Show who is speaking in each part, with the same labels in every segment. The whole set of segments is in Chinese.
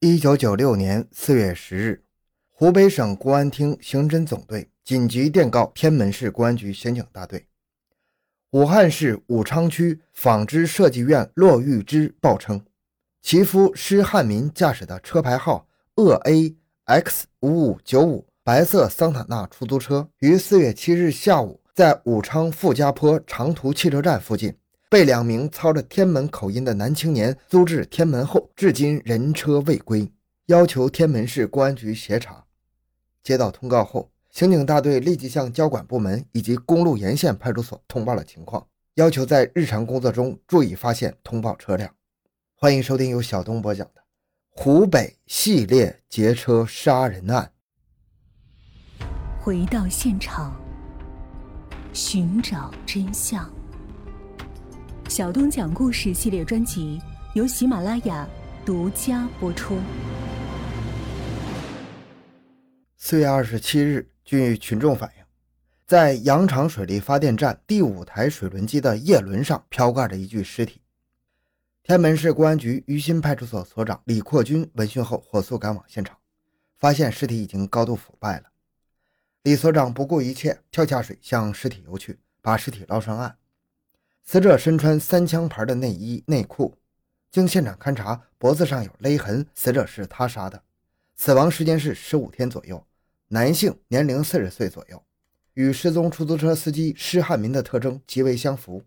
Speaker 1: 一九九六年四月十日，湖北省公安厅刑侦总队紧急电告天门市公安局刑警大队。武汉市武昌区纺织设计院骆玉芝报称，其夫施汉民驾驶的车牌号鄂 A X 五五九五白色桑塔纳出租车，于四月七日下午在武昌傅家坡长途汽车站附近。被两名操着天门口音的男青年租至天门后，至今人车未归，要求天门市公安局协查。接到通告后，刑警大队立即向交管部门以及公路沿线派出所通报了情况，要求在日常工作中注意发现通报车辆。欢迎收听由小东播讲的湖北系列劫车杀人案。
Speaker 2: 回到现场，寻找真相。小东讲故事系列专辑由喜马拉雅独家播出。
Speaker 1: 四月二十七日，据群众反映，在羊场水利发电站第五台水轮机的叶轮上飘挂着一具尸体。天门市公安局于新派出所所长李扩军闻讯后，火速赶往现场，发现尸体已经高度腐败了。李所长不顾一切，跳下水向尸体游去，把尸体捞上岸。死者身穿三枪牌的内衣内裤，经现场勘查，脖子上有勒痕，死者是他杀的，死亡时间是十五天左右，男性，年龄四十岁左右，与失踪出租车司机施汉民的特征极为相符。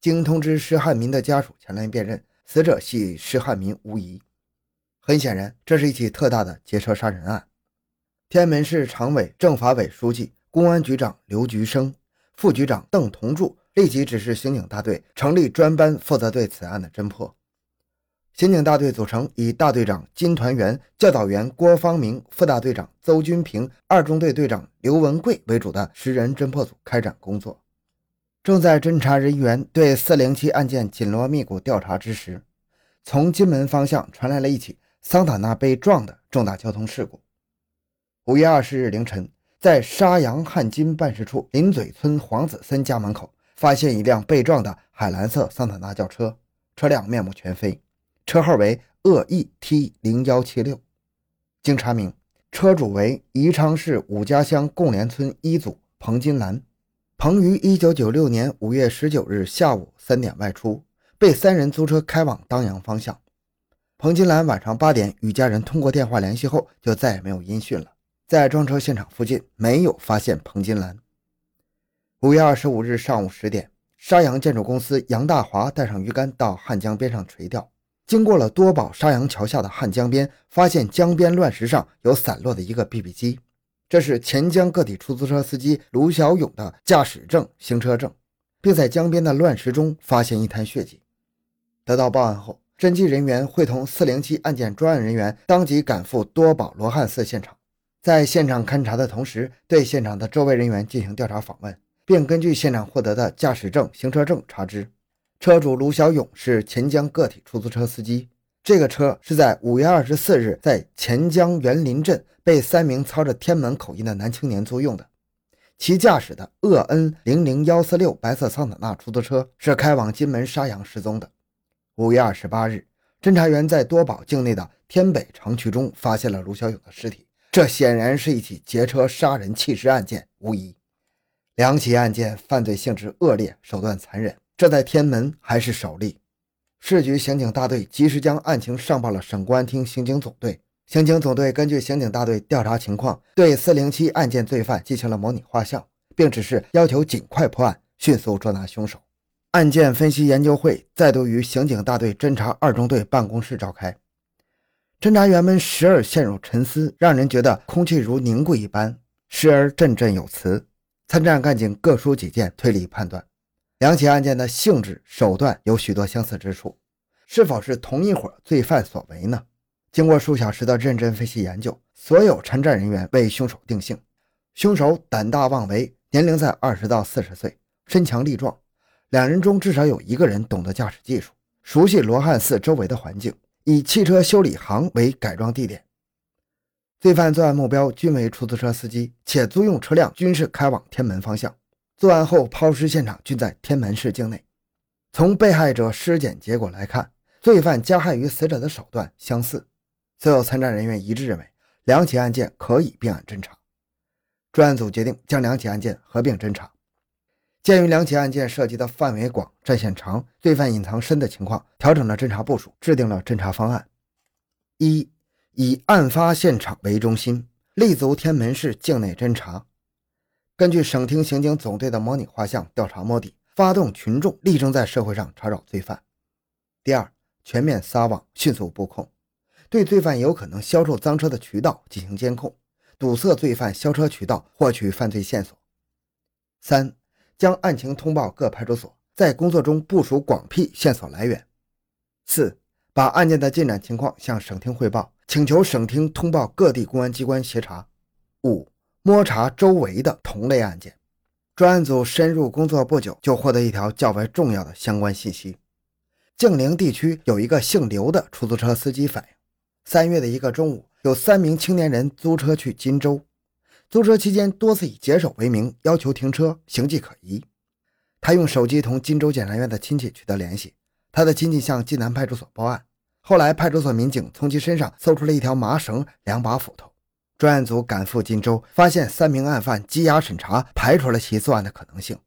Speaker 1: 经通知施汉民的家属前来辨认，死者系施汉民无疑。很显然，这是一起特大的劫车杀人案。天安门市常委、政法委书记、公安局长刘菊生，副局长邓同柱。立即指示刑警大队成立专班，负责对此案的侦破。刑警大队组成以大队长金团圆、教导员郭方明、副大队长邹军平、二中队队长刘文贵为主的十人侦破组开展工作。正在侦查人员对四零七案件紧锣密鼓调查之时，从金门方向传来了一起桑塔纳被撞的重大交通事故。五月二十日凌晨，在沙洋汉金办事处林嘴村黄子森家门口。发现一辆被撞的海蓝色桑塔纳轿车，车辆面目全非，车号为鄂 E T 零幺七六。经查明，车主为宜昌市五家乡贡联村一组彭金兰。彭于一九九六年五月十九日下午三点外出，被三人租车开往当阳方向。彭金兰晚上八点与家人通过电话联系后，就再也没有音讯了。在撞车现场附近，没有发现彭金兰。五月二十五日上午十点，沙洋建筑公司杨大华带上鱼竿到汉江边上垂钓，经过了多宝沙洋桥下的汉江边，发现江边乱石上有散落的一个 BB 机，这是钱江个体出租车司机卢小勇的驾驶证、行车证，并在江边的乱石中发现一滩血迹。得到报案后，侦缉人员会同四零七案件专案人员当即赶赴多宝罗汉寺现场，在现场勘查的同时，对现场的周围人员进行调查访问。并根据现场获得的驾驶证、行车证查知，车主卢小勇是钱江个体出租车司机。这个车是在五月二十四日在钱江园林镇被三名操着天门口音的男青年租用的。其驾驶的鄂 N 零零幺四六白色桑塔纳出租车是开往金门沙洋失踪的。五月二十八日，侦查员在多宝境内的天北城区中发现了卢小勇的尸体。这显然是一起劫车杀人弃尸案件，无疑。两起案件犯罪性质恶劣，手段残忍，这在天门还是首例。市局刑警大队及时将案情上报了省公安厅刑警总队。刑警总队根据刑警大队调查情况，对四零七案件罪犯进行了模拟画像，并指示要求尽快破案，迅速捉拿凶手。案件分析研究会再度于刑警大队侦查二中队办公室召开，侦查员们时而陷入沉思，让人觉得空气如凝固一般；时而振振有词。参战干警各抒己见，推理判断，两起案件的性质手段有许多相似之处，是否是同一伙罪犯所为呢？经过数小时的认真分析研究，所有参战人员为凶手定性：凶手胆大妄为，年龄在二十到四十岁，身强力壮，两人中至少有一个人懂得驾驶技术，熟悉罗汉寺周围的环境，以汽车修理行为改装地点。罪犯作案目标均为出租车司机，且租用车辆均是开往天门方向。作案后抛尸现场均在天门市境内。从被害者尸检结果来看，罪犯加害于死者的手段相似。所有参战人员一致认为，两起案件可以并案侦查。专案组决定将两起案件合并侦查。鉴于两起案件涉及的范围广、战线长、罪犯隐藏深的情况，调整了侦查部署，制定了侦查方案：一、以案发现场为中心，立足天门市境内侦查，根据省厅刑警总队的模拟画像调查摸底，发动群众力争在社会上查找罪犯；第二，全面撒网，迅速布控，对罪犯有可能销售赃车的渠道进行监控，堵塞罪犯销车渠道，获取犯罪线索；三。将案情通报各派出所，在工作中部署广辟线索来源。四、把案件的进展情况向省厅汇报，请求省厅通报各地公安机关协查。五、摸查周围的同类案件。专案组深入工作不久，就获得一条较为重要的相关信息：静陵地区有一个姓刘的出租车司机反映，三月的一个中午，有三名青年人租车去金州。租车期间多次以解手为名要求停车，形迹可疑。他用手机同金州检察院的亲戚取得联系，他的亲戚向济南派出所报案。后来派出所民警从其身上搜出了一条麻绳、两把斧头。专案组赶赴荆州，发现三名案犯羁押审查，排除了其作案的可能性。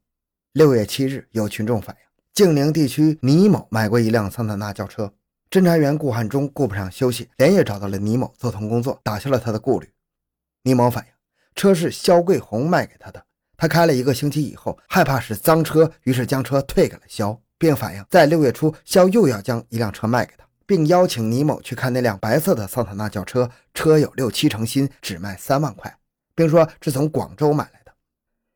Speaker 1: 六月七日，有群众反映，静陵地区倪某买过一辆桑塔纳轿车。侦查员顾汉忠顾不上休息，连夜找到了倪某做同工作，打消了他的顾虑。倪某反映。车是肖桂红卖给他的，他开了一个星期以后，害怕是赃车，于是将车退给了肖，并反映在六月初，肖又要将一辆车卖给他，并邀请倪某去看那辆白色的桑塔纳轿车，车有六七成新，只卖三万块，并说是从广州买来的。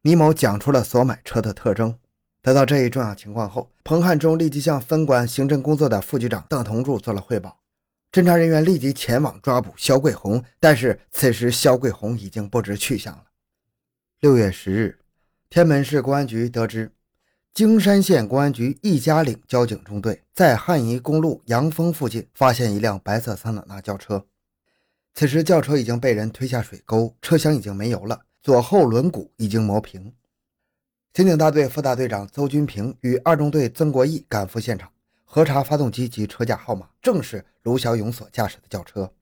Speaker 1: 倪某讲出了所买车的特征。得到这一重要情况后，彭汉忠立即向分管行政工作的副局长邓同柱做了汇报。侦查人员立即前往抓捕肖桂红，但是此时肖桂红已经不知去向了。六月十日，天门市公安局得知，京山县公安局一家岭交警中队在汉宜公路阳峰附近发现一辆白色桑塔纳轿车。此时轿车已经被人推下水沟，车厢已经没油了，左后轮毂已经磨平。刑警大队副大队长邹军平与二中队曾国义赶赴现场。核查发动机及车架号码，正是卢小勇所驾驶的轿车。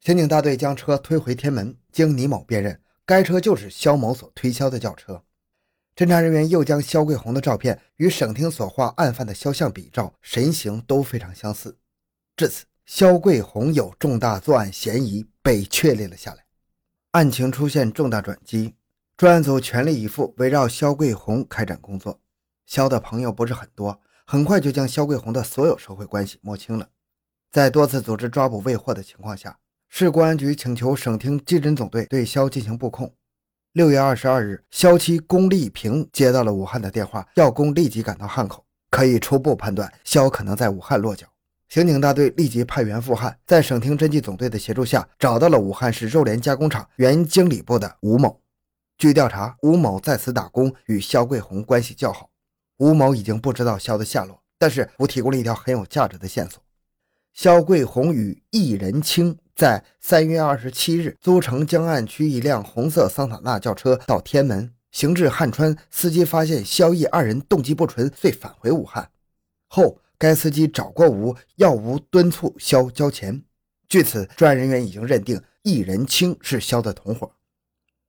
Speaker 1: 刑警大队将车推回天门，经倪某辨认，该车就是肖某所推销的轿车。侦查人员又将肖桂红的照片与省厅所画案犯的肖像比照，神形都非常相似。至此，肖桂红有重大作案嫌疑被确立了下来。案情出现重大转机，专案组全力以赴围绕肖桂红开展工作。肖的朋友不是很多。很快就将肖桂红的所有社会关系摸清了。在多次组织抓捕未获的情况下，市公安局请求省厅技侦总队对肖进行布控。六月二十二日，肖妻龚丽萍接到了武汉的电话，要龚立即赶到汉口。可以初步判断，肖可能在武汉落脚。刑警大队立即派员赴汉，在省厅侦缉总队的协助下，找到了武汉市肉联加工厂原经理部的吴某。据调查，吴某在此打工，与肖桂红关系较好。吴某已经不知道肖的下落，但是我提供了一条很有价值的线索：肖桂红与易仁清在三月二十七日租乘江岸区一辆红色桑塔纳轿车到天门，行至汉川，司机发现肖易二人动机不纯，遂返回武汉。后该司机找过吴，要吴敦促肖交钱。据此，专案人员已经认定易仁清是肖的同伙。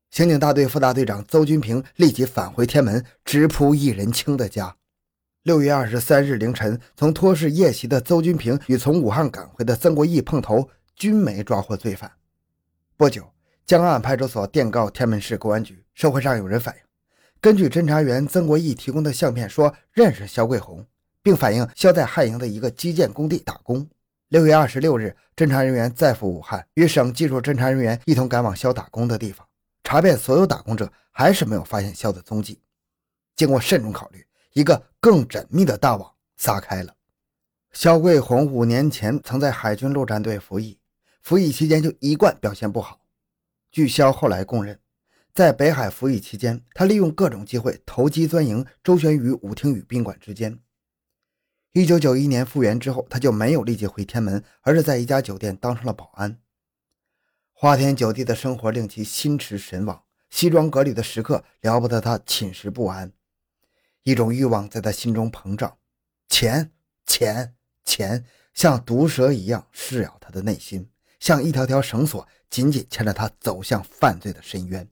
Speaker 1: 刑警大队副大队长邹军平立即返回天门，直扑易仁清的家。六月二十三日凌晨，从托市夜袭的邹军平与从武汉赶回的曾国义碰头，均没抓获罪犯。不久，江岸派出所电告天门市公安局，社会上有人反映，根据侦查员曾国义提供的相片，说认识肖桂红，并反映肖在汉营的一个基建工地打工。六月二十六日，侦查人员再赴武汉，与省技术侦查人员一同赶往肖打工的地方。查遍所有打工者，还是没有发现肖的踪迹。经过慎重考虑，一个更缜密的大网撒开了。肖桂红五年前曾在海军陆战队服役，服役期间就一贯表现不好。据肖后来供认，在北海服役期间，他利用各种机会投机钻营，周旋于舞厅与宾馆之间。一九九一年复员之后，他就没有立即回天门，而是在一家酒店当上了保安。花天酒地的生活令其心驰神往，西装革履的时刻了不得他寝食不安，一种欲望在他心中膨胀，钱钱钱像毒蛇一样噬咬他的内心，像一条条绳索，紧紧牵着他走向犯罪的深渊。